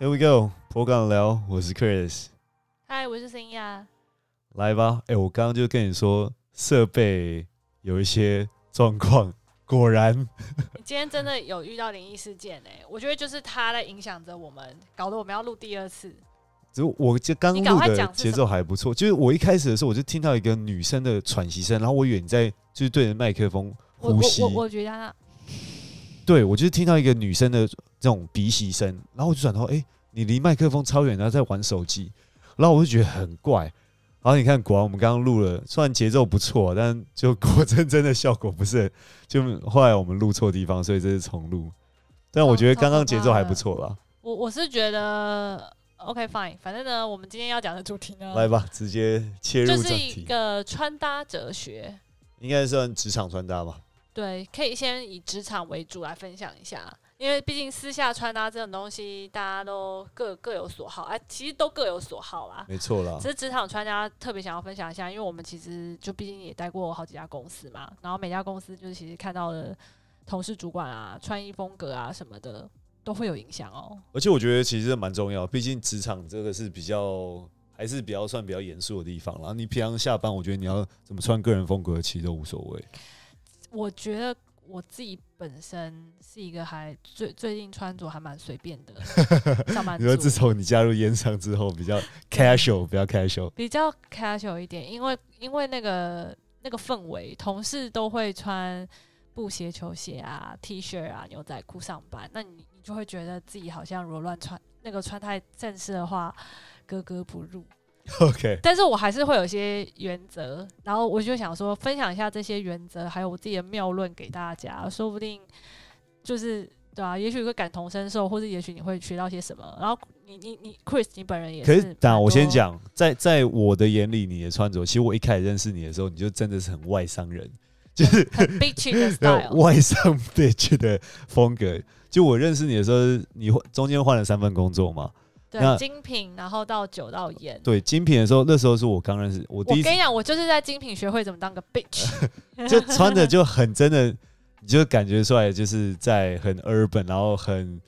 Here we go，破杠聊，我是 Chris，嗨，我是新亚。来吧。哎、我刚刚就跟你说设备有一些状况，果然你今天真的有遇到灵异事件哎、我觉得就是它在影响着我们，搞得我们要录第二次。只是我就刚录的节奏还不错，就是我一开始的时候我就听到一个女生的喘息声，然后我以为你在就是对着麦克风我呼吸，我我我觉得他对我就是听到一个女生的这种鼻息声，然后我就转头，哎、你离麦克风超远，然后在玩手机，然后我就觉得很怪。然后你看，果然我们刚刚录了，虽然节奏不错，但就果真真的效果不是很，就后来我们录错地方，所以这是重录。但我觉得刚刚节奏还不错啦。我我是觉得 OK fine，反正呢，我们今天要讲的主题呢，来吧，直接切入就是一个穿搭哲学。应该算职场穿搭吧？对，可以先以职场为主来分享一下，因为毕竟私下穿搭这种东西，大家都各各有所好，哎、其实都各有所好啦。没错啦只。是职场穿搭特别想要分享一下，因为我们其实就毕竟也待过好几家公司嘛，然后每家公司就是其实看到的同事、主管啊、穿衣风格啊什么的都会有影响哦。而且我觉得其实蛮重要，毕竟职场这个是比较还是比较算比较严肃的地方啦。你平常下班，我觉得你要怎么穿个人风格，其实都无所谓。我觉得我自己本身是一个还最最近穿着还蛮随便的 上班你说自，从你加入烟商之后，比较 casual，比较 casual。比较 casual 一点，因为因为那个那个氛围，同事都会穿布鞋、球鞋啊、T 恤啊、牛仔裤上班，那你你就会觉得自己好像如果乱穿，那个穿太正式的话，格格不入。OK，但是我还是会有一些原则，然后我就想说分享一下这些原则，还有我自己的妙论给大家，说不定就是对啊，也许会感同身受，或者也许你会学到些什么。然后你你你 Chris，你本人也是可是当然我先讲，在在我的眼里，你的穿着，其实我一开始认识你的时候，你就真的是很外商人，就是很 bitchy 的 style，外商 bitch 的风格。就我认识你的时候，你换中间换了三份工作嘛？那对精品，然后到酒到盐。对，精品的时候，那时候是我刚认识，我第一次我跟你讲，我就是在精品学会怎么当个 bitch。就穿的就很真的，你就感觉出来就是在很 urban，然后很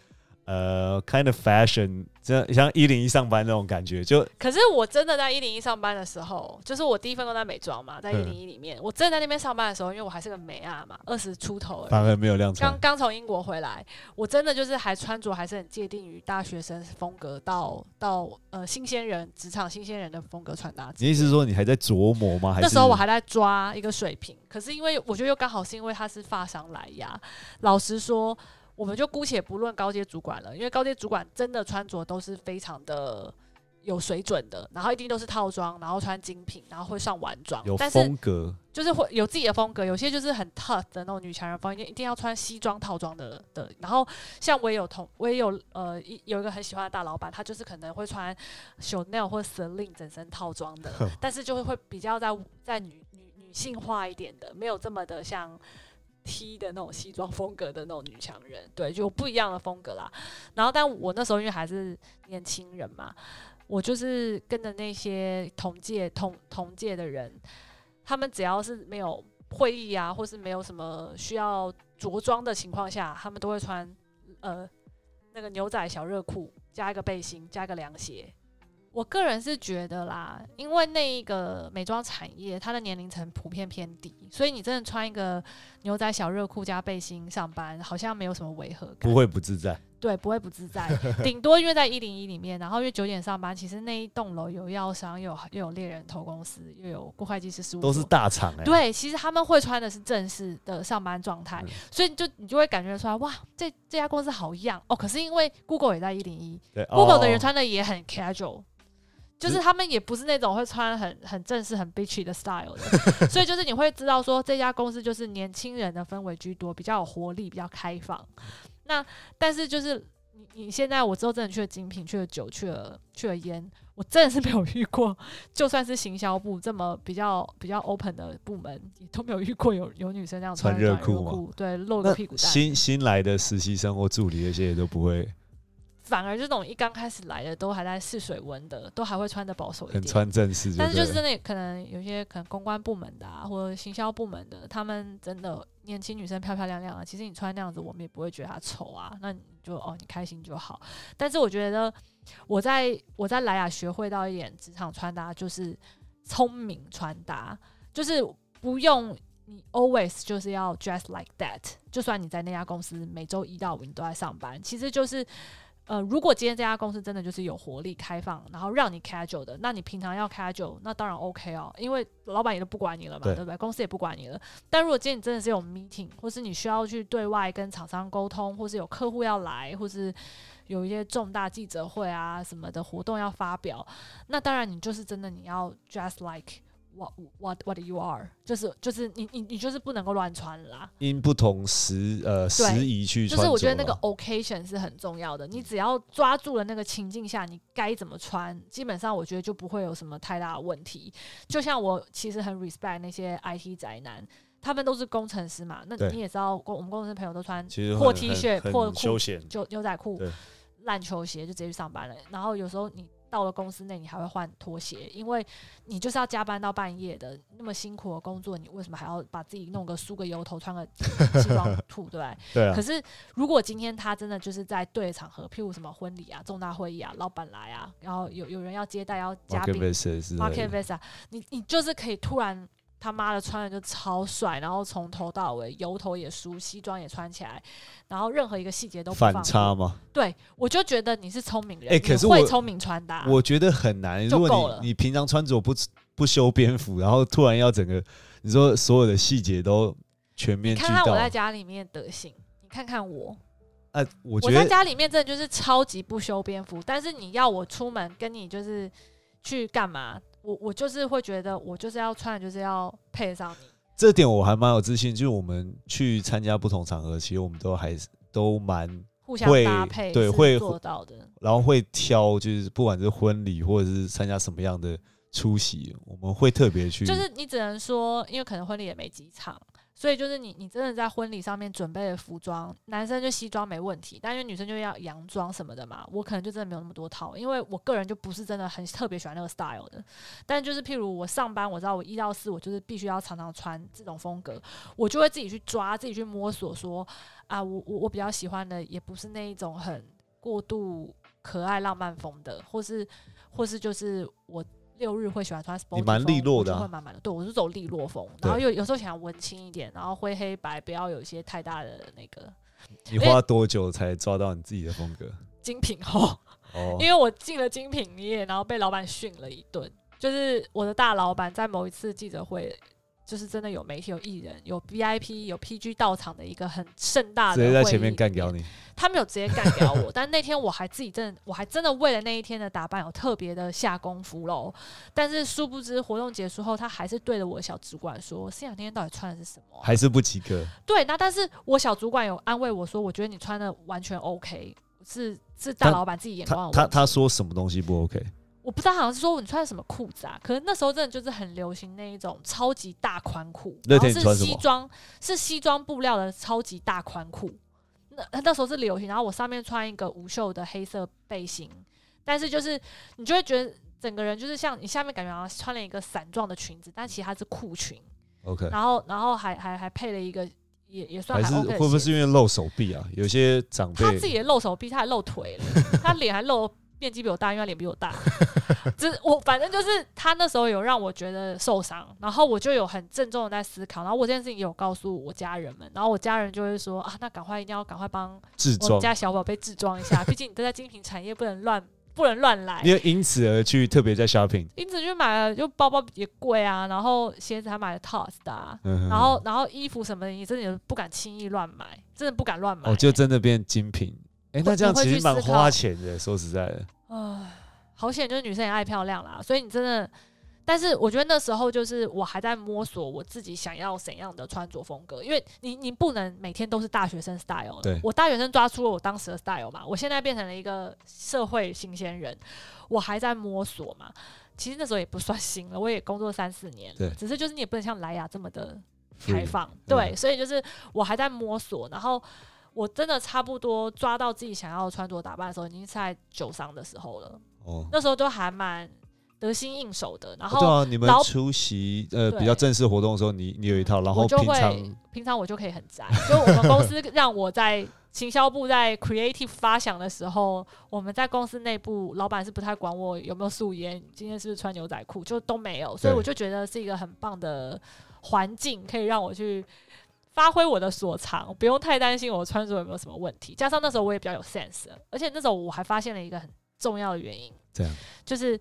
呃 kind of fashion，这样像一零一上班那种感觉，就可是我真的在一零一上班的时候，就是我第一份工在美妆嘛，在一零一里面，我真的在那边上班的时候，因为我还是个美啊嘛，二十出头而已。反而没有亮刚。刚从英国回来，我真的就是还穿着还是很界定于大学生风格到到呃新鲜人职场新鲜人的风格穿搭。你意思是说你还在琢磨吗？还是那时候我还在抓一个水平，可是因为我觉得又刚好是因为他是发商来呀。老实说，我们就姑且不论高阶主管了，因为高阶主管真的穿着都是非常的有水准的，然后一定都是套装，然后穿精品，然后会上晚装有，但是风格，就是会有自己的风格，有些就是很 tough 的那种女强人风，一定一定要穿西装套装的的。然后像我也有同，我也有呃一有一个很喜欢的大老板，他就是可能会穿 Chanel 或 Celine 整身套装的，但是就会会比较在在女女女性化一点的，没有这么的像 T 的那种西装风格的那种女强人，对，就不一样的风格啦。然后但我那时候因为还是年轻人嘛，我就是跟着那些同届同同届的人。他们只要是没有会议啊，或是没有什么需要着装的情况下，他们都会穿呃那个牛仔小热裤，加一个背心，加一个凉鞋。我个人是觉得啦，因为那一个美妆产业，它的年龄层普遍偏低，所以你真的穿一个牛仔小热裤加背心上班，好像没有什么违和感。不会不自在。对，不会不自在，顶多因为在一零一里面，然后因为九点上班，其实那一栋楼有药商，又有又有猎人头公司，又有顾会计师事务所，都是大厂哎、对，其实他们会穿的是正式的上班状态，嗯所以就你就会感觉出来，哇，这这家公司好样哦。可是因为 Google 也在一零一对，Google 的人哦穿的也很 casual。就是是他们也不是那种会穿很很正式、很 bitchy 的 style 的，所以就是你会知道说这家公司就是年轻人的氛围居多，比较有活力，比较开放。那但是就是你你现在我之后真的去了精品，去了酒，去了去了烟，我真的是没有遇过，就算是行销部这么比较比较 open 的部门，也都没有遇过有有女生这样穿热裤吗，对，露那个屁股蛋。新新来的实习生或助理那些也都不会。反而这种一刚开始来的都还在试水温的，都还会穿的保守一很点。穿正式，但是就是真的的可能有些可能公关部门的啊，或者行销部门的，他们真的年轻女生漂漂亮亮的，其实你穿那样子，我们也不会觉得她丑啊。那你就哦，你开心就好。但是我觉得我在我在莱雅学会到一点职场穿搭，就是聪明穿搭，就是不用你 always 就是要 dress like that。就算你在那家公司每周一到五你都在上班，其实就是。呃，如果今天这家公司真的就是有活力、开放，然后让你 casual 的，那你平常要 casual，那当然 OK 哦，因为老板也都不管你了嘛，对对不对？公司也不管你了。但如果今天你真的是有 meeting，或是你需要去对外跟厂商沟通，或是有客户要来，或是有一些重大记者会啊什么的活动要发表，那当然你就是真的你要 dress like what what what you are，就是就是你你你就是不能够乱穿啦。因不同时呃时宜去穿。就是我觉得那个 occasion 是很重要的，你只要抓住了那个情境下，你该怎么穿，基本上我觉得就不会有什么太大的问题。就像我其实很 respect 那些 IT 宅男，他们都是工程师嘛，那你也知道，工我们工程师朋友都穿破 T 恤、破裤、休闲，就牛仔裤、烂球鞋就直接去上班了。然后有时候你到了公司内，你还会换拖鞋，因为你就是要加班到半夜的，那么辛苦的工作，你为什么还要把自己弄个梳个油头，穿个 西装裤，对不对？啊可，是如果今天他真的就是在对的场合，譬如什么婚礼啊、重大会议啊、老板来啊，然后有有人要接待要嘉宾 visa，你你就是可以突然他妈的穿的就超帅，然后从头到尾油头也梳，西装也穿起来，然后任何一个细节都不放反差嘛。对，我就觉得你是聪明人，哎可是聪明穿搭，我觉得很难。如果你你平常穿着不不修边幅，然后突然要整个你说所有的细节都全面看看我，在家里面的德行，你看看我，哎、我我觉得在家里面真的就是超级不修边幅，但是你要我出门跟你就是去干嘛，我我就是会觉得我就是要穿就是要配得上你。这点我还蛮有自信，就是我们去参加不同场合，其实我们都还是都蛮，互相会搭配对会做到的，然后会挑，就是不管是婚礼或者是参加什么样的出席，我们会特别去，就是你只能说，因为可能婚礼也没几场，所以就是你你真的在婚礼上面准备的服装，男生就西装没问题，但因为女生就要洋装什么的嘛，我可能就真的没有那么多套，因为我个人就不是真的很特别喜欢那个 style 的。但就是譬如我上班，我知道我一到四我就是必须要常常穿这种风格，我就会自己去抓，自己去摸索说啊，我我我比较喜欢的也不是那一种很过度可爱浪漫风的，或是或是就是我。六日会喜欢穿 sporty 你蛮风利落的会慢慢的。对我是走利落风，然后又有时候想要文青一点，然后灰黑白，不要有一些太大的那个你花多久才抓到你自己的风格？精品后。哦因，为我进了精品业，然后被老板训了一顿。就是我的大老板在某一次记者会，就是真的有媒体、有艺人、有 VIP、有 PG 到场的一个很盛大的直接在前面干掉你，他没有直接干掉我，但那天我还自己真的，我还真的为了那一天的打扮有特别的下功夫喽。但是殊不知活动结束后，他还是对着我的小主管说：“思雅那天到底穿的是什么啊、还是不及格。对，那但是我小主管有安慰我说：“我觉得你穿的完全 OK，是是大老板自己眼光他他说什么东西不 OK？我不知道，好像是说你穿什么裤子啊？可能那时候真的就是很流行那一种超级大宽裤，然后是西装，是西装布料的超级大宽裤。那那时候是流行，然后我上面穿一个无袖的黑色背心，但是就是你就会觉得整个人就是像你下面感觉好像穿了一个伞状的裙子，但其实它是裤裙，OK，然后然后还还还配了一个也也算还是会不会是因为露手臂啊？有些长辈他自己也露手臂，他还露腿了，他脸还露面积比我大，因为他脸比我大。只我反正就是他那时候有让我觉得受伤，然后我就有很郑重的在思考，然后我这件事情也有告诉我家人们，然后我家人就会说啊，那赶快一定要赶快帮，我们家小宝贝制装一下，毕竟你都在精品产业，不能乱不能乱来你。有因此而去特别在 shopping，因此就买了，就包包也贵啊，然后鞋子还买了 TOS 的、啊，嗯然后然后衣服什么的，你真的也不敢轻易乱买，真的不敢乱买、哦，就真的变精品。哎，那这样其实蛮花钱的，说实在的。唉，好险，就是女生也爱漂亮啦，所以你真的，但是我觉得那时候就是我还在摸索我自己想要怎样的穿着风格，因为你你不能每天都是大学生 style 的对。我大学生抓出了我当时的 style 嘛，我现在变成了一个社会新鲜人，我还在摸索嘛。其实那时候也不算新了，我也工作三四年对了，只是就是你也不能像莱雅这么的开放，对，所以就是我还在摸索，然后我真的差不多抓到自己想要穿着打扮的时候，已经是在九商的时候了。哦，那时候都还蛮得心应手的。然对后啊，你们出席呃比较正式活动的时候，你你有一套，然后平常会平常我就可以很宅，就我们公司让 我在行销部在 creative 发想的时候，我们在公司内部老板是不太管我有没有素颜，今天是不是穿牛仔裤，就都没有，所以我就觉得是一个很棒的环境，可以让我去。发挥我的所长，不用太担心我穿着有没有什么问题。加上那时候我也比较有 sense，了而且那时候我还发现了一个很重要的原因，这样就是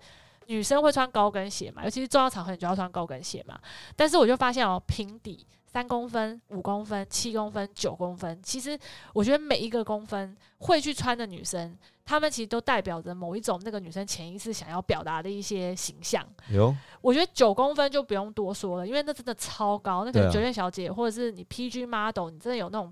女生会穿高跟鞋嘛，尤其是重要场合你就要穿高跟鞋嘛。但是我就发现哦，平底三公分、五公分、七公分、九公分，其实我觉得每一个公分会去穿的女生，她们其实都代表着某一种那个女生潜意识想要表达的一些形象。有我觉得九公分就不用多说了，因为那真的超高，那可对啊能酒店小姐或者是你 PG model，你真的有那种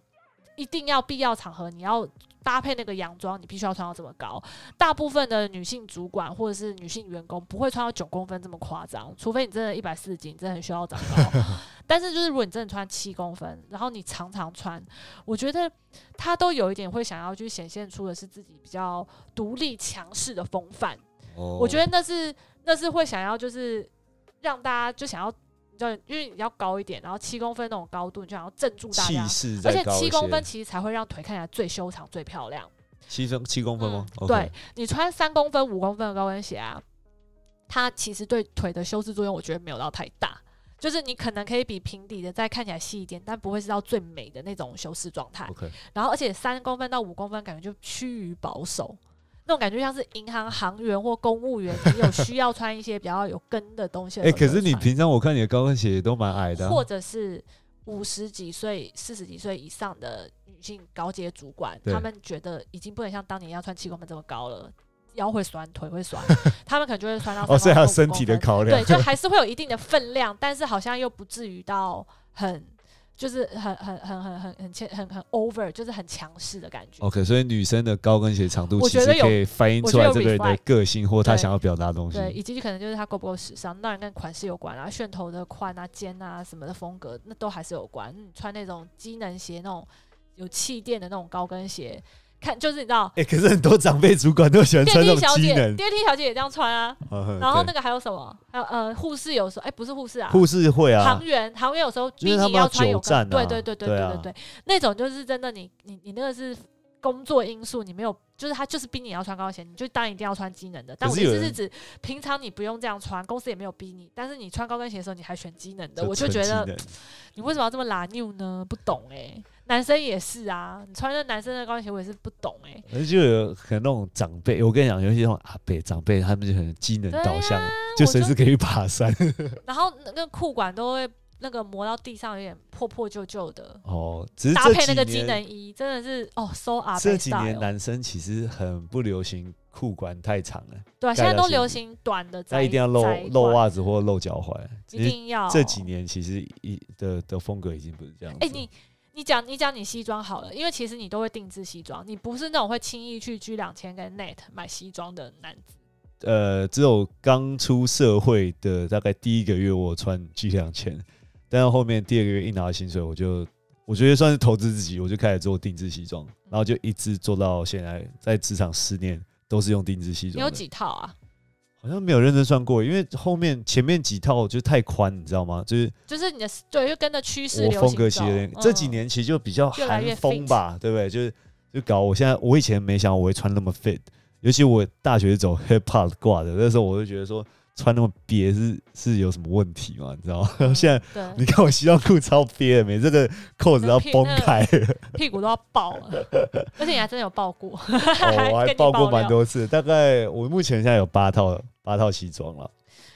一定要必要场合，你要搭配那个洋装，你必须要穿到这么高。大部分的女性主管或者是女性员工不会穿到九公分这么夸张，除非你真的一百四十斤，真的很需要长高。但是就是如果你真的穿七公分，然后你常常穿，我觉得她都有一点会想要去显现出的是自己比较独立强势的风范。哦，我觉得那是那是会想要就是让大家就想要，你知道，因为你要高一点，然后七公分那种高度，你就想要镇住大气家，势而且七公分其实才会让腿看起来最修长、最漂亮。七分七公分吗？对你穿三公分、五公分的高跟鞋啊，它其实对腿的修饰作用，我觉得没有到太大。就是你可能可以比平底的再看起来细一点，但不会是到最美的那种修饰状态。然后而且三公分到五公分感觉就趋于保守，那种感觉像是银行行员或公务员，你有需要穿一些比较有跟的东西的哎。可是你平常我看你的高跟鞋也都蛮矮的啊，或者是五十几岁、四十几岁以上的女性高阶主管，对他们觉得已经不能像当年一样穿七公分这么高了，腰会酸，腿会酸，他们可能就会穿到哦，所以还有身体的考量对，，就 还是会有一定的分量，但是好像又不至于到很。就是很很很很很很欠很很 over，就是很强势的感觉。OK，所以女生的高跟鞋长度其实可以反映出来这个人的个性或他对想要表达的东西。对，以及可能就是她够不够时尚，当然跟款式有关啊，楦头的宽啊、尖啊什么的风格，那都还是有关。你穿那种机能鞋，那种有气垫的那种高跟鞋，看就是你知道，哎，可是很多长辈主管都喜欢电穿这梯小姐、种机能，电梯小姐也这样穿啊。嗯然后那个还有什么？还有呃，护士有时候，哎、不是护士啊，护士会啊。行，员，行员有时候逼你因为他们要穿有对对对对对对对，那种就是真的你，你你那个是工作因素，你没有，就是他就是逼你要穿高跟鞋，你就当然一定要穿机能的。但我意思是指，平常你不用这样穿，公司也没有逼你，但是你穿高跟鞋的时候，你还选机能的，我就觉得你为什么要这么拉牛呢？不懂哎、男生也是啊，你穿着男生的高跟鞋，我也是不懂哎、而且就有可能那种长辈，我跟你讲，有一些那种阿伯长辈，他们就很机能导向，就随时可以爬山。然后那个裤管都会那个磨到地上，有点破破旧旧的。哦，只是搭配那个机能衣，真的是哦，so 阿这几年男生其实很不流行裤管太长了，对啊，现在都流行短的窄，那一定要露露管袜子或露脚踝。一定要这几。年其实一的的风格已经不是这样子。哎、你你讲你讲你西装好了，因为其实你都会定制西装，你不是那种会轻易去 G 两千跟 Net 买西装的男子。呃，只有刚出社会的大概第一个月，我穿 G 两千，但是后面第二个月一拿到薪水，我就我觉得算是投资自己，我就开始做定制西装，然后就一直做到现在，在职场十年都是用定制西装。你有？几套啊？好像没有认真算过，因为后面前面几套就太宽，你知道吗？就是就是你的对，就跟着趋势我风格其实这几嗯年其实就比较韩风吧，对不对？就是就搞我现在我以前没想到我会穿那么 fit，尤其我大学是走 hip hop 挂的，那时候我就觉得说穿那么憋是是有什么问题吗，你知道吗？嗯 现在你看我西装裤超憋的，每这个扣子要崩开，屁股都要爆了，而且你还真的有爆过，哦，我还爆过蛮多次，大概我目前现在有八套八套西装了。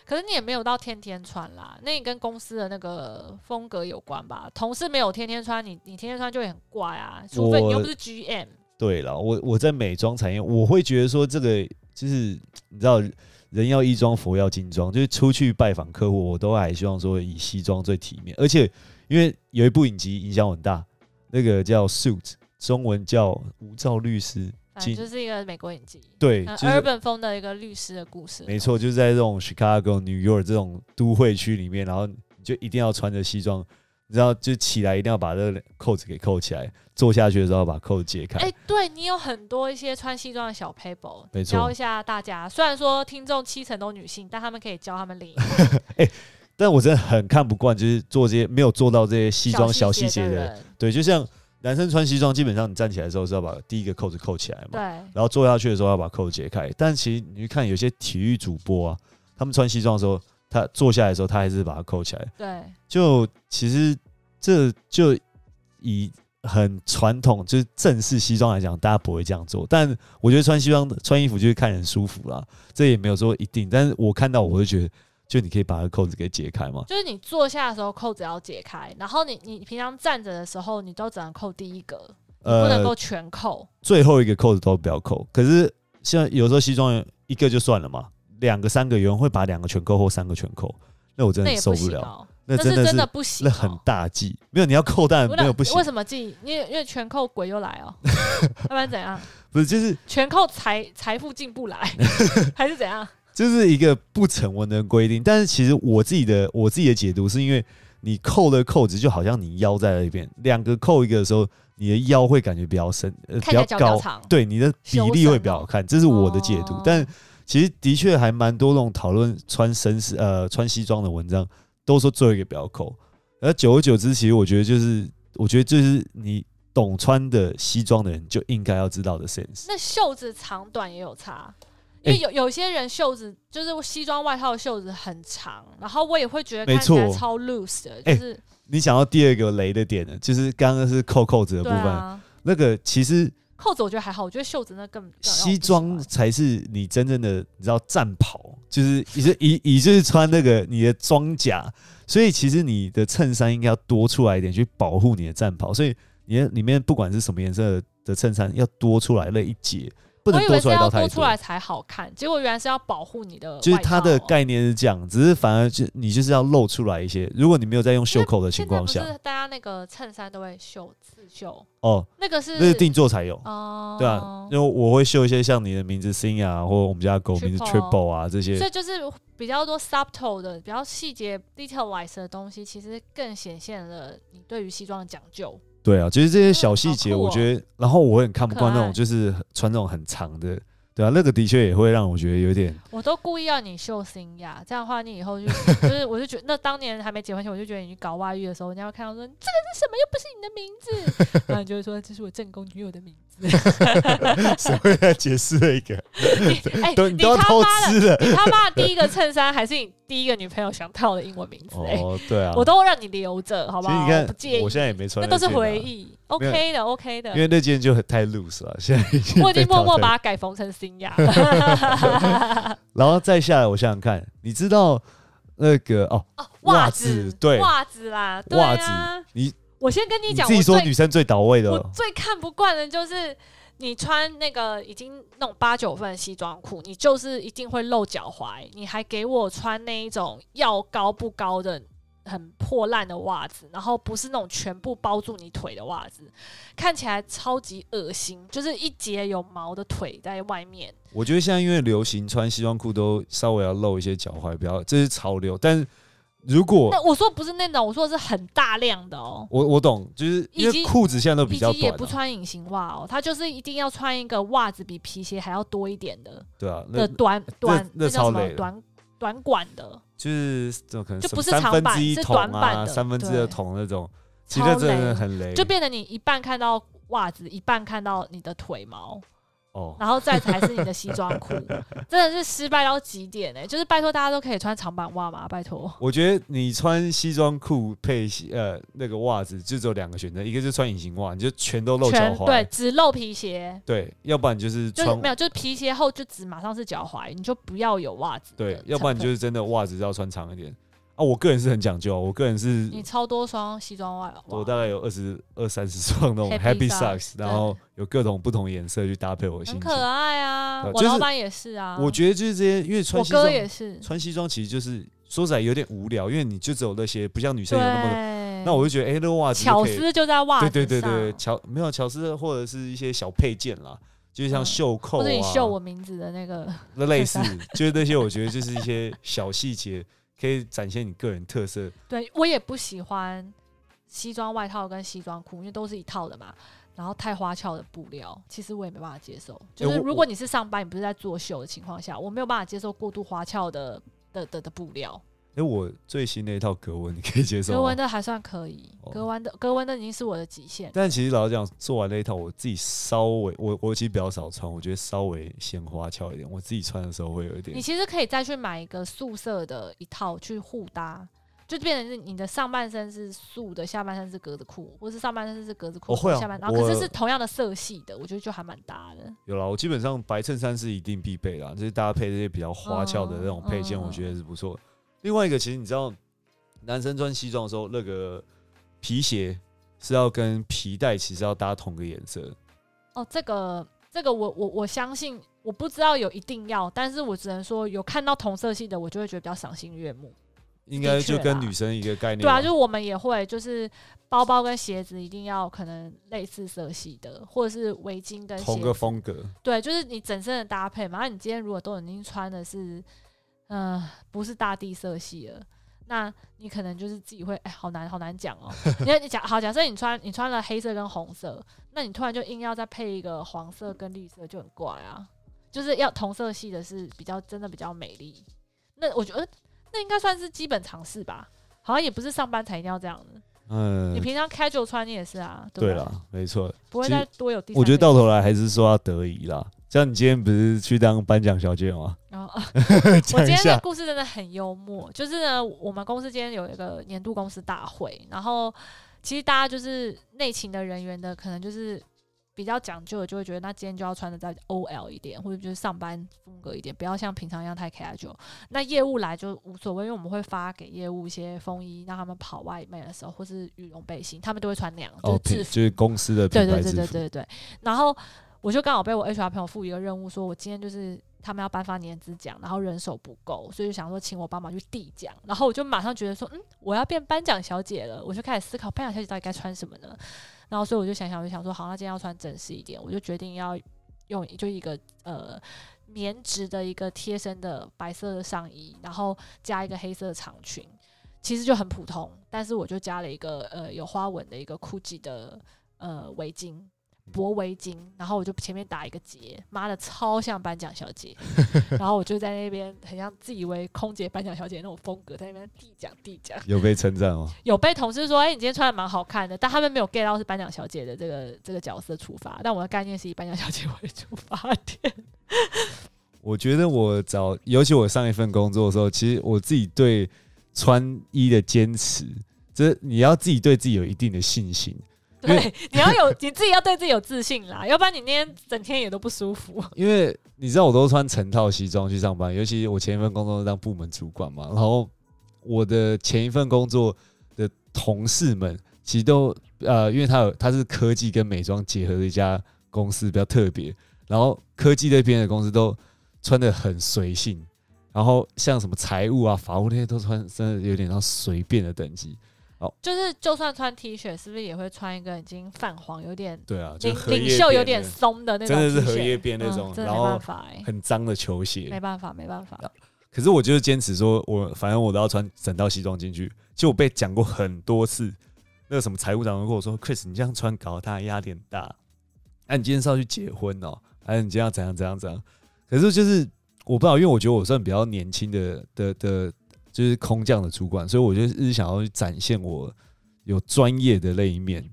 可是你也没有到天天穿啦，那你跟公司的那个风格有关吧？同事没有天天穿，你你天天穿就会很怪啊，除非你又不是 GM。对了，我我在美妆产业，我会觉得说这个就是你知道，人要衣装，佛要金装，就是出去拜访客户，我都还希望说以西装最体面。而且因为有一部影集影响很大，那个叫《Suit》，中文叫《无照律师》，反正就是一个美国影集，对，呃就是，urban 风的一个律师的故事。没错，就是在这种 Chicago、New York 这种都会区里面，然后你就一定要穿着西装，你知道，就起来一定要把这个扣子给扣起来，坐下去的时候要把扣子解开。哎、对你有很多一些穿西装的小 paper，没错教一下大家。虽然说听众七成都女性，但他们可以教他们另一半 但我真的很看不惯，就是做这些没有做到这些西装小细节的。的人。对，就像男生穿西装，基本上你站起来的时候是要把第一个扣子扣起来嘛，对，然后坐下去的时候要把扣子解开。但其实你去看有些体育主播啊，他们穿西装的时候，他坐下来的时候，他还是把它扣起来。对，就其实这就以很传统就是正式西装来讲，大家不会这样做。但我觉得穿西装穿衣服就是看人舒服啦，这也没有说一定。但是我看到我会觉得，就你可以把那个扣子给解开嘛。就是你坐下的时候扣子要解开，然后你你平常站着的时候，你都只能扣第一个，不能够全扣。最后一个扣子都不要扣。可是像有时候西装一个就算了嘛，两个三个有人会把两个全扣或三个全扣，那我真的受不了。那真的是不行、哦，那很大忌，没有你要扣，但不没有不行为，什么忌？因为因为全扣鬼又来哦，要不然怎样？不是就是全扣财财富进不来，还是怎样？这是一个不成文的规定，但是其实我自己的我自己的解读是因为你扣的扣子就好像你腰在那边，两个扣一个的时候，你的腰会感觉比较深，呃，比较高，长。对，你的比例会比较好看，这是我的解读。哦但其实的确还蛮多那种讨论穿绅士呃穿西装的文章，都说最后一个不要扣。而久而久之，其实我觉得就是，我觉得就是你懂穿的西装的人就应该要知道的 sense。那袖子长短也有差，哎因为有有些人袖子就是西装外套的袖子很长，然后我也会觉得没看起来错超 loose 的，哎就是、你想到第二个雷的点呢，就是刚刚是扣扣子的部分，啊。那个其实扣子我觉得还好，我觉得袖子那更西装才是你真正的，你知道战袍，就是你 是以以就是穿那个你的装甲，所以其实你的衬衫应该要多出来一点去保护你的战袍，所以你的里面不管是什么颜色的衬衫，要多出来那一截，不能多出来到太多。多出来才好看，结果原来是要保护你的就是它的概念是这样，只是反而就你就是要露出来一些。如果你没有在用袖口的情况下，大家那个衬衫都会绣刺绣，哦，那个是那是定做才有。哦，对啊，因为我会绣一些像你的名字 Sing 啊，或我们家的狗名字 Triple 啊这些所，以就是比较多 subtle 的、比较细节 detailize 的东西，其实更显现了你对于西装的讲究。对啊，就是这些小细节，我觉得，然后我很看不惯那种就是穿那种很长的，对啊，那个的确也会让我觉得有点，我都故意要你秀新呀，这样的话你以后就就是，我就觉得那当年还没结婚前，我就觉得你去搞外遇的时候，人家会看到说这个是什么，又不是你的名字，然后你就会说这是我正宫女友的名字。谁会来解释一个？你哎、都你你都要偷他妈的，吃了。你他妈的第一个衬衫还是你第一个女朋友想套的英文名字、哎、哦，对啊，我都让你留着，好不好？其实你看我不介意，我现在也没穿那都是回忆，OK 的，OK 的因。为那件就很太 loose 了，现在已经我已经默默把它改缝成新雅。然后再下来，我想想看，你知道那个哦，哦，袜子子，对袜子啦，对袜啊子。你我先跟你讲，你自己说女生最倒位的我最看不惯的就是你穿那个已经那种八九分的西装裤，你就是一定会露脚踝，你还给我穿那一种要高不高的。很破烂的袜子，然后不是那种全部包住你腿的袜子，看起来超级恶心，就是一截有毛的腿在外面。我觉得现在因为流行穿西装裤都稍微要露一些脚踝，比较这是潮流。但是如果那我说不是那种，我说的是很大量的哦，我我懂，就是因为裤子现在都比较短、及也不啊，穿隐形袜哦，他就是一定要穿一个袜子比皮鞋还要多一点的对啊，那的短短那叫什么？短短管的，就是这种可能就不是长版是短版的三分之一的桶那种，其实超那真的很雷，就变得你一半看到袜子，一半看到你的腿毛，哦。然后再才是你的西装裤，真的是失败到极点哎、就是拜托大家都可以穿长版袜嘛，拜托。我觉得你穿西装裤配西呃那个袜子，就只有两个选择，一个就是穿隐形袜，你就全都露脚踝，全对，只露皮鞋，对要不然就是穿就是没有，就是皮鞋后就只马上是脚踝，你就不要有袜子。对，要不然你就是真的袜子要穿长一点啊。我个人是很讲究，我个人是你超多双西装袜，我大概有二十二三十双那种 Happy Socks，Socks，然后有各种不同颜色去搭配我的心情很可。爱啊。我老板也是啊，我觉得就是这些，因为穿西装也是，穿西装其实就是说实在有点无聊，因为你就只有那些，不像女生有那么多。那我就觉得，哎、那个袜子巧思就在袜子对对对对，上乔没有巧思或者是一些小配件啦，就是像嗯袖扣啊，或者你绣我名字的那个，那类 似，就是那些我觉得就是一些小细节，可以展现你个人特色。对我也不喜欢西装外套跟西装裤，因为都是一套的嘛。然后太花俏的布料，其实我也没办法接受。就是如果你是上班，你不是在作秀的情况下，我没有办法接受过度花俏的的的的布料。哎、我最新那一套格纹，你可以接受吗格纹？的还算可以，哦格纹的格纹的已经是我的极限。但其实老实讲，做完那一套，我自己稍微，我我其实比较少穿，我觉得稍微显花俏一点。我自己穿的时候会有一点你，其实可以再去买一个素色的一套去互搭，就变成是你的上半身是素的，下半身是格子裤，或是上半身是格子裤，我会啊下半然后可是是同样的色系的，我觉得就还蛮搭的。有啦，我基本上白衬衫是一定必备啦，就是搭配这些比较花俏的那种配件，我觉得是不错。另外一个，其实你知道，男生穿西装的时候，那个皮鞋是要跟皮带其实要搭同个颜色。哦，这个这个我我我相信，我不知道有一定要，但是我只能说有看到同色系的，我就会觉得比较赏心悦目。应该就跟女生一个概念吧。对啊，就是我们也会，就是包包跟鞋子一定要可能类似色系的，或者是围巾跟同个子风格。对，就是你整身的搭配嘛。那你今天如果都已经穿的是，嗯、不是大地色系了，那你可能就是自己会，哎、好难好难讲哦。因为你假好，假设你穿你穿了黑色跟红色，那你突然就硬要再配一个黄色跟绿色，就很怪啊。就是要同色系的是比较真的比较美丽。那我觉得那应该算是基本常识吧。好像也不是上班才一定要这样的，嗯你，平常 casual 穿你也是啊，对啦，没错。不会再多有第三个我觉得到头来还是说要得宜啦。像你今天不是去当颁奖小姐吗？然后我今天的，故事真的很幽默，就是呢，我们公司今天有一个年度公司大会，然后其实大家就是内勤的人员的，可能就是比较讲究的，就会觉得那今天就要穿的再 OL 一点，或者就是上班风格一点，不要像平常一样太 casual。那业务来就无所谓，因为我们会发给业务一些风衣，让他们跑外卖的时候，或是羽绒背心，他们都会穿那样，就制服。就是公司的对对对。对对对。然后我就刚好被我 HR 朋友赋予一个任务，说我今天就是他们要颁发年资奖，然后人手不够，所以就想说请我帮忙去递奖。然后我就马上觉得说，嗯，我要变颁奖小姐了，我就开始思考颁奖小姐到底该穿什么呢？然后所以我就想想，我就想说，好，那今天要穿正式一点，我就决定要用就一个呃。棉质的一个贴身的白色的上衣，然后加一个黑色的长裙，其实就很普通，但是我就加了一个呃有花纹的一个 GUCCI 的呃围巾，薄围巾，然后我就前面打一个结，妈的超像颁奖小姐，然后我就在那边很像自以为空姐颁奖小姐那种风格，在那边递奖递奖，有被称赞哦。有被同事说，哎、你今天穿的蛮好看的，但他们没有 get 到是颁奖小姐的这个这个角色出发，但我的概念是以颁奖小姐为出发点，我觉得我找，尤其我上一份工作的时候，其实我自己对穿衣的坚持，这你要自己对自己有一定的信心。对，你要有你自己要对自己有自信啦，要不然你那天整天也都不舒服。因为你知道，我都穿成套西装去上班，尤其我前一份工作是当部门主管嘛，然后我的前一份工作的同事们，其实都呃，因为他有他是科技跟美妆结合的一家公司，比较特别，然后科技那边的公司都穿的很随性，然后像什么财务啊、法务那些都穿真的有点到随便的等级。就是就算穿 T 恤，是不是也会穿一个已经泛黄、有点对啊，就领领袖有点松的那种真，的是荷叶边那嗯种真的没然后办法哎、很脏的球鞋，没办法，没办法。可是我就是坚持说，我反正我都要穿整套西装进去。就我被讲过很多次，那个什么财务长都跟我说：“Chris，你这样穿搞得他压力很大。哎、你今天是要去结婚哦？还是你今天要怎样怎样怎样？”可是就是我不知道，因为我觉得我算比较年轻的的的，就是空降的主管，所以我就一直想要去展现我有专业的那一面。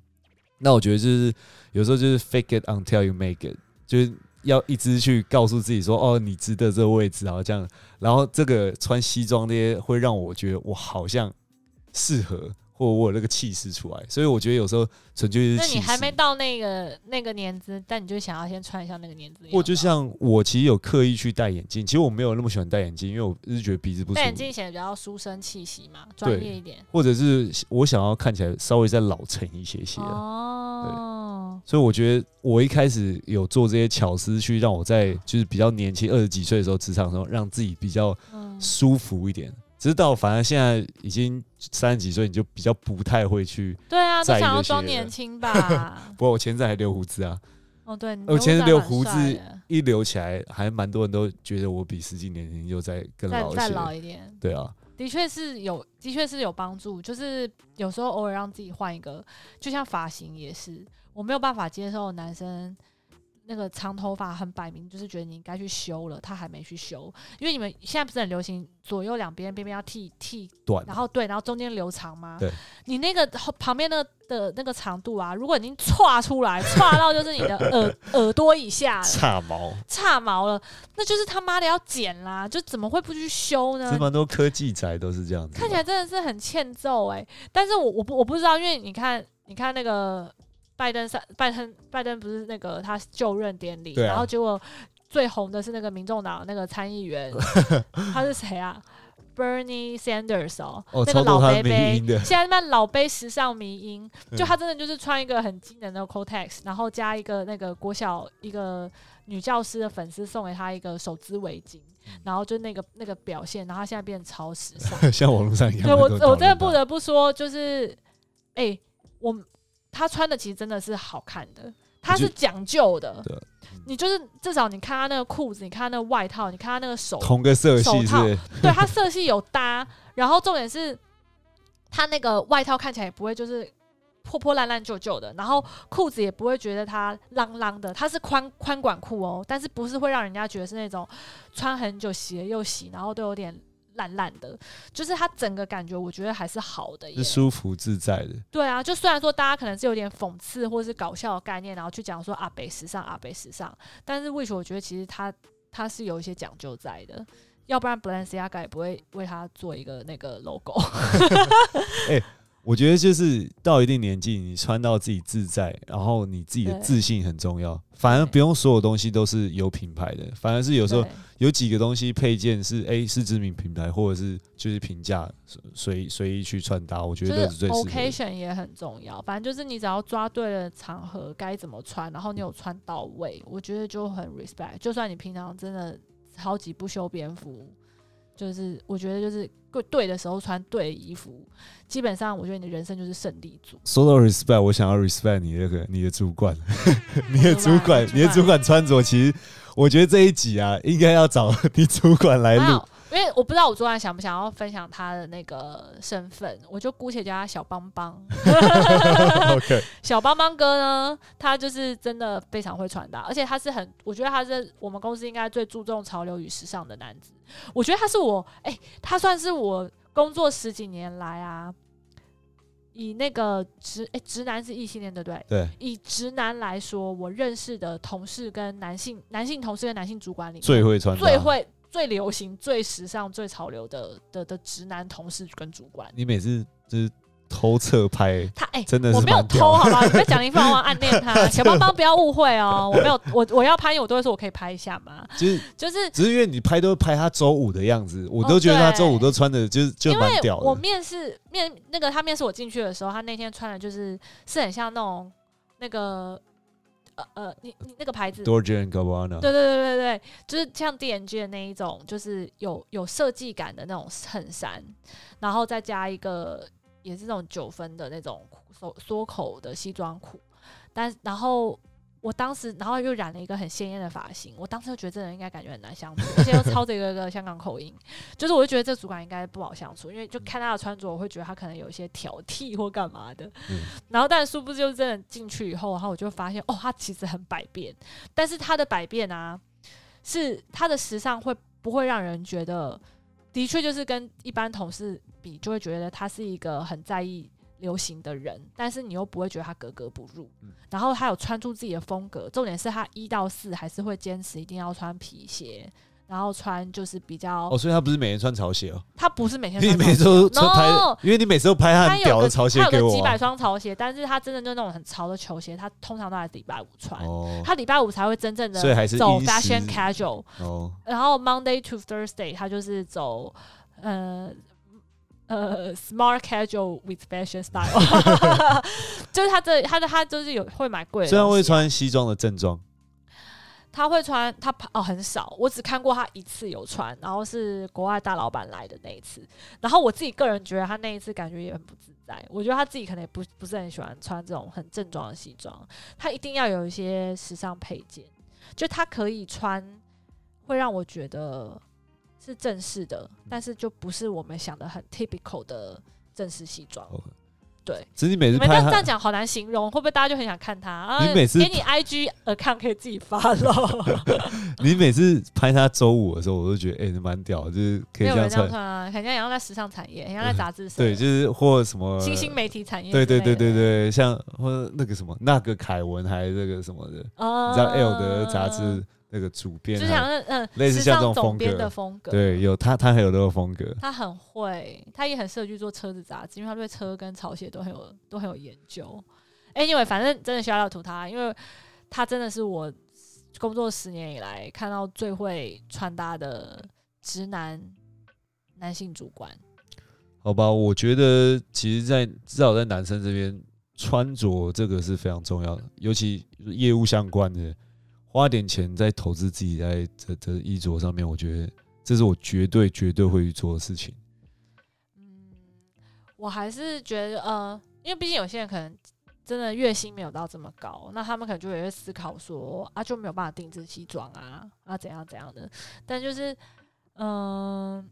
那我觉得就是有时候就是 fake it until you make it，就是要一直去告诉自己说：“哦，你值得这个位置。”然后这样然后这个穿西装那些会让我觉得我好像适合，或我有那个气势出来，所以我觉得有时候纯粹是。那你还没到那个那个年资，但你就想要先穿一下那个年资。或就像我其实有刻意去戴眼镜，其实我没有那么喜欢戴眼镜，因为我是觉得鼻子不舒服，戴眼镜显得比较书生气息嘛，专业一点。或者是我想要看起来稍微再老成一些些啊、哦，所以我觉得我一开始有做这些巧思，去让我在就是比较年轻二十几岁的时候，职场的时候让自己比较嗯，舒服一点。直到反正现在已经三十几岁，你就比较不太会去。对啊，都想要装年轻吧。不过我前阵还留胡子啊，哦，对，我前留胡子一留起来，还蛮多人都觉得我比实际年龄又再更再再老一些。老一点，对啊，的确是有，的确是有帮助。就是有时候偶尔让自己换一个，就像发型也是，我没有办法接受男生那个长头发很摆明就是觉得你应该去修了，他还没去修。因为你们现在不是很流行左右两边边边要剃剃，短然后对，然后中间留长吗？对，你那个后旁边那的那个长度啊，如果已经歘出来，歘到就是你的 耳耳朵以下了。差毛，差毛了，那就是他妈的要剪啦！就怎么会不去修呢这？蛮多科技宅都是这样子。看起来真的是很欠揍哎、但是我我不我不知道，因为你看你看那个拜登上拜登拜登不是那个他就任典礼，啊然后结果最红的是那个民众党那个参议员，他是谁啊？Bernie Sanders 哦，哦，那个老杯杯音，的，现在那老杯时尚迷音，就嗯他真的就是穿一个很惊人的 Cortex，然后加一个那个国小一个女教师的粉丝送给他一个手织围巾，嗯然后就那个那个表现，然后他现在变得超时尚。像网络上一样。对我我真的不得不说，就是哎、我他穿的其实真的是好看的，他是讲究的对。你就是至少你看他那个裤子，你看他那个外套，你看他那个手同个色手套系 对，他色系有搭，然后重点是他那个外套看起来也不会就是破破烂烂旧旧的，然后裤子也不会觉得它啷啷的，它是宽宽管裤哦，但是不是会让人家觉得是那种穿很久洗了又洗，然后都有点烂烂的，就是它整个感觉我觉得还是好的耶是。舒服自在的。对啊，就虽然说大家可能是有点讽刺或是搞笑的概念，然后去讲说阿北时尚阿北时尚，但是 Wish 我觉得其实它它是有一些讲究在的，要不然 Balenciaga 也不会为它做一个那个 logo。我觉得就是到一定年纪，你穿到自己自在，然后你自己的自信很重要。反而不用所有东西都是有品牌的，反而是有时候有几个东西配件是 A、是知名品牌，或者是就是平价随随意去穿搭，我觉得是最适合的。occasion 也很重要，反正就是你只要抓对了场合该怎么穿，然后你有穿到位，我觉得就很 respect。就算你平常真的超级不修边幅，就是我觉得就是对对的时候穿对的衣服，基本上我觉得你的人生就是胜利组。说到 respect，我想要 respect 你那个你的主管，你的主管，主管你的主管穿着，其实我觉得这一集啊，应该要找 你主管来录。因为我不知道我昨晚想不想要分享他的那个身份，我就姑且叫他小邦邦。OK，小邦邦哥呢，他就是真的非常会穿搭，而且他是很，我觉得他是我们公司应该最注重潮流与时尚的男子。我觉得他是我，哎、他算是我工作十几年来啊，以那个直，哎、直男是异性恋对不对？对，以直男来说，我认识的同事跟男性男性同事跟男性主管里面最会穿搭，最会、最流行、最时尚、最潮流的的的直男同事跟主管。你每次就是偷侧拍，他哎、真的是我没有偷，好吗？你不要讲一方往 暗恋他，小邦邦不要误会哦，我没有，我我要拍，我都会说我可以拍一下嘛，就是就是只是因为你拍都是拍他周五的样子，我都觉得他周五都穿的就是就蛮屌的。我面试面那个他面试我进去的时候，他那天穿的就是是很像那种那个呃呃，你你那个牌子。Dolce and Gabbana，对对对对对，就是像 D N G 的那一种，就是有有设计感的那种衬衫，然后再加一个也是那种九分的那种缩缩口的西装裤，但然后我当时然后又染了一个很鲜艳的发型，我当时就觉得这人应该感觉很难相处，而且又操着一个个香港口音，就是我就觉得这主管应该不好相处，因为就看他的穿着，我会觉得他可能有一些挑剔或干嘛的。嗯 然后但殊不知就是真的进去以后，然后我就发现哦，他其实很百变，但是他的百变啊，是他的时尚会不会让人觉得，的确就是跟一般同事比，就会觉得他是一个很在意流行的人，但是你又不会觉得他格格不入。嗯然后他有穿出自己的风格，重点是他一到四还是会坚持一定要穿皮鞋。然后穿就是比较，哦，所以他不是每天穿潮鞋哦，他不是每天你穿每次都潮鞋穿 No 拍，因为你每次都拍他有的潮鞋他有给我几百。双潮鞋，但是他真的就那种很潮的球鞋，他通常都还是礼拜五穿，哦他礼拜五才会真正的走 fashion casual，哦，然后 Monday to Thursday 他就是走呃呃 smart casual with fashion style，就是他这他的他就是有会买贵的，虽然会，穿西装的正装，他会穿，他哦很少，我只看过他一次有穿，然后是国外大老板来的那一次。然后我自己个人觉得他那一次感觉也很不自在，我觉得他自己可能也不不是很喜欢穿这种很正装的西装，他一定要有一些时尚配件，就他可以穿，会让我觉得是正式的，但是就不是我们想的很 typical 的正式西装。对，只是你每次拍这样讲好难形容，会不会大家就很想看他？啊你每次给你 IG account 可以自己发咯。你每次拍他周五的时候，我都觉得哎，你蛮屌，就是可以这样穿。啊，很像像在时尚产业，很像在杂志社，对，就是或什么新兴媒体产业对，对对对对，像或者那个什么那个凯文还是那个什么的，哦，你知道 L 的杂志那个主编还，就像那嗯，类似时像这种风尚总编格的风格，对，有他他很有那个风格，他很会，他也很适合去做车子杂志，因为他对车跟潮鞋都很有都很有研究。Anyway，反正真的需要图他，因为他真的是我工作十年以来看到最会穿搭的直男男性主管。好吧？我觉得其实在，至少在男生这边穿着这个是非常重要的，尤其业务相关的，花点钱在投资自己在这这衣着上面，我觉得这是我绝对绝对会去做的事情。嗯，我还是觉得，呃，因为毕竟有些人可能真的月薪没有到这么高，那他们可能就也会思考说，啊，就没有办法定制西装啊，啊，怎样怎样的。但就是，嗯、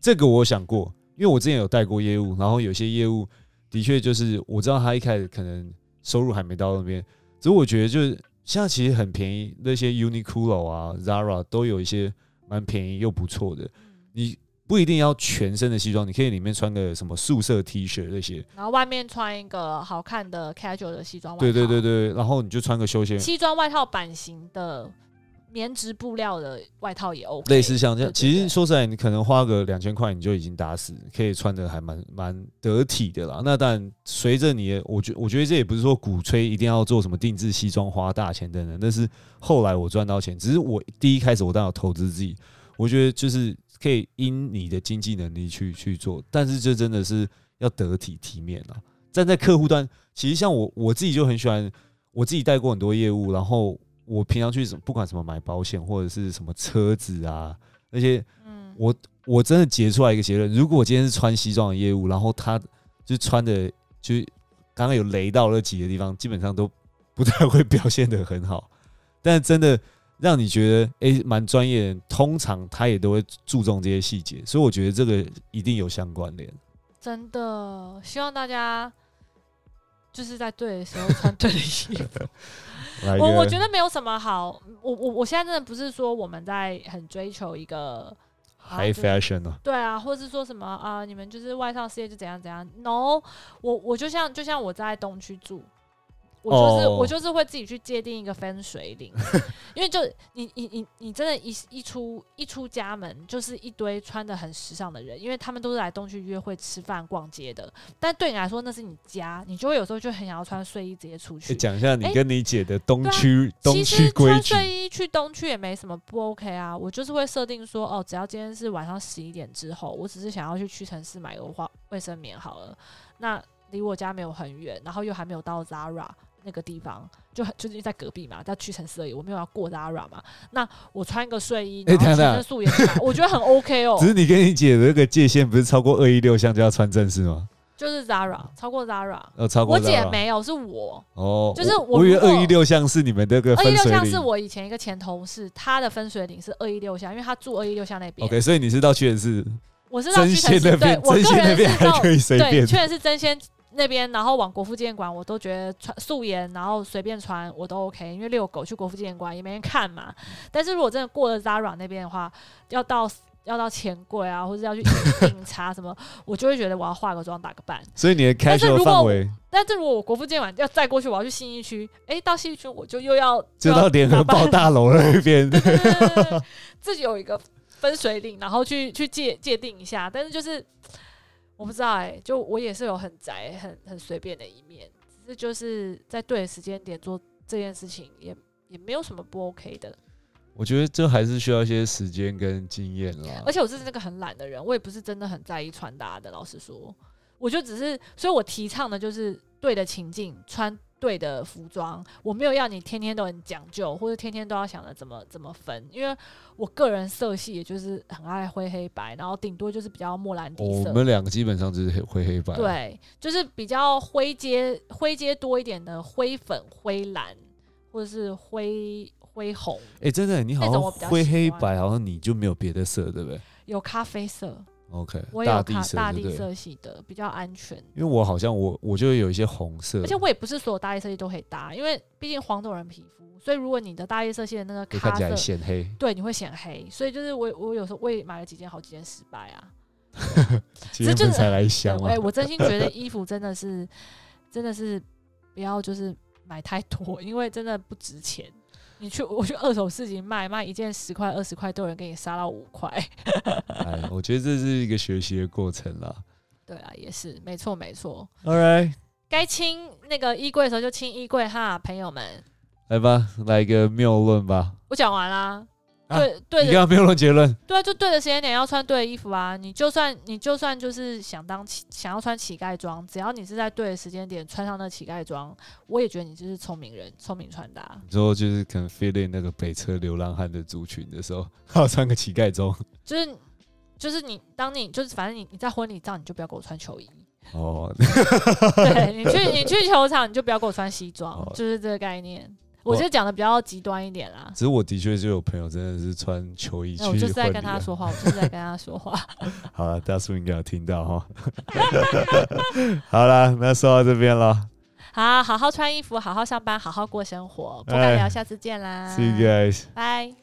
这个我想过，因为我之前有带过业务，然后有些业务的确就是我知道他一开始可能收入还没到那边，只是我觉得就是现在其实很便宜，那些 Uniqlo 啊、Zara 都有一些蛮便宜又不错的，你不一定要全身的西装，你可以里面穿个什么素色 T 恤那些，然后外面穿一个好看的 casual 的西装外套，对对对对，然后你就穿个休闲，西装外套版型的棉质布料的外套也 OK，类似像这样。其实对说实在，你可能花个两千块，你就已经打死，可以穿的还蛮蛮得体的啦。那当然，随着你，我觉我觉得这也不是说鼓吹一定要做什么定制西装花大钱等等，但是后来我赚到钱，只是我第一开始我当然有投资自己，我觉得就是可以因你的经济能力去去做，但是这真的是要得体体面啊。站在客户端，其实像我我自己就很喜欢，我自己带过很多业务，然后我平常去什么不管什么买保险或者是什么车子啊那些，嗯，我我真的结出来一个结论：如果我今天是穿西装的业务，然后他就穿的就刚刚有雷到那几个地方，基本上都不太会表现的很好。但真的让你觉得诶蛮专业通常他也都会注重这些细节，所以我觉得这个一定有相关联。真的希望大家就是在对的时候穿对的衣服。我我觉得没有什么好，我我我现在真的不是说我们在很追求一个。high fashion 啊，对啊，或是说什么啊、你们就是外商事业就怎样怎样。No，我我就像就像我在东区住，我就是、哦我就是会自己去界定一个分水岭，因为就你你你你真的一，一出一出家门就是一堆穿的很时尚的人，因为他们都是来东区约会、吃饭、逛街的。但对你来说那是你家，你就会有时候就很想要穿睡衣直接出去。诶讲一下你跟你姐的东区东其区规矩。睡衣去东区也没什么不 OK 啊，我就是会设定说，哦，只要今天是晚上十一点之后，我只是想要去屈臣氏买个花卫生棉好了，那离我家没有很远，然后又还没有到 Zara 那个地方，就很就是在隔壁嘛，在屈臣氏而已，我没有要过 Zara 嘛，那我穿一个睡衣，然后全素颜，我觉得很 OK 哦 只，是你跟你姐的那个界限不是超过二一六项就要穿正式吗？就是 Zara 超过 Zara。呃，超过我姐没有，是我。哦，就是我我以为二一六项是你们那个二一六分水岭。巷是我以前一个前同事，他的分水岭是二一六项，因为他住二一六巷那边。OK，所以你是到屈臣氏我是到屈臣氏，那边，对我个真仙那人是到边还可以随对，便。确实是真仙那边，然后往国父纪念馆，我都觉得穿素颜，然后随便穿我都 OK，因为遛狗去国父纪念馆也没人看嘛。但是如果真的过了 Zara 那边的话，要到要到钱柜啊，或者要去饮饮茶什么，我就会觉得我要化个妆打个扮。所以你的但是 casual 如果范围但是如果我国父纪念馆要再过去，我要去新义区，诶，到新义区我就又要 就到联合报大楼那边。自己有一个分水岭，然后去去界界定一下。但是就是我不知道哎、就我也是有很宅、很很随便的一面，只是就是在对的时间点做这件事情也，也没有什么不 OK 的。我觉得这还是需要一些时间跟经验啦而。且我是那个很懒的人，我也不是真的很在意穿搭的。老实说，我就只是，所以我提倡的就是对的情境穿对的服装，我没有要你天天都很讲究，或者天天都要想着怎么怎么分，因为我个人色系也就是很爱灰黑白，然后顶多就是比较莫兰迪色。我们两个基本上就是灰黑白。，对，就是比较灰阶灰阶多一点的灰粉、灰蓝，或者是灰灰红，哎、真的，你好像灰黑白，好像你就没有别的色，对不对有咖啡色，？OK，我大地色，大地？色系的，比较安全。因为我好像我我就会有一些红色，而且我也不是所有大地色系都可以搭，因为毕竟黄种人皮肤，所以如果你的大地色系的那个会看起来显黑。对，你会显黑。所以就是我我有时候我也买了几件，好几件失败啊。今天就是不是才来香吗哎、？我真心觉得衣服真的是真的是不要就是买太多，因为真的不值钱。你去 我去二手市集卖卖一件十块二十块，都有人给你杀到五块。哎，我觉得这是一个学习的过程啦。对啊，也是没错没错。All right，该清那个衣柜的时候就清衣柜哈，朋友们。来吧，来一个谬论吧。我讲完啦。啊对对的你刚刚谬论结论，对啊，就对的时间点要穿对的衣服啊！你就算你就算就是想当乞想要穿乞丐装，只要你是在对的时间点穿上那乞丐装，我也觉得你就是聪明人，聪明穿搭。之后就是可能 fit in 那个北车流浪汉的族群的时候，还 要穿个乞丐装。就是就是你当你就是反正你你在婚礼照你就不要给我穿球衣，哦，对你去你去球场你就不要给我穿西装，哦就是这个概念。我我就讲的比较极端一点啦。只是我的确就有朋友真的是穿球衣去那我就是在跟他说话，我就是在跟他说话。好了，大叔应该有听到哈。好了，那说到这边了好，好好穿衣服，好好上班，好好过生活。不聊，下次见啦。，See you guys。拜。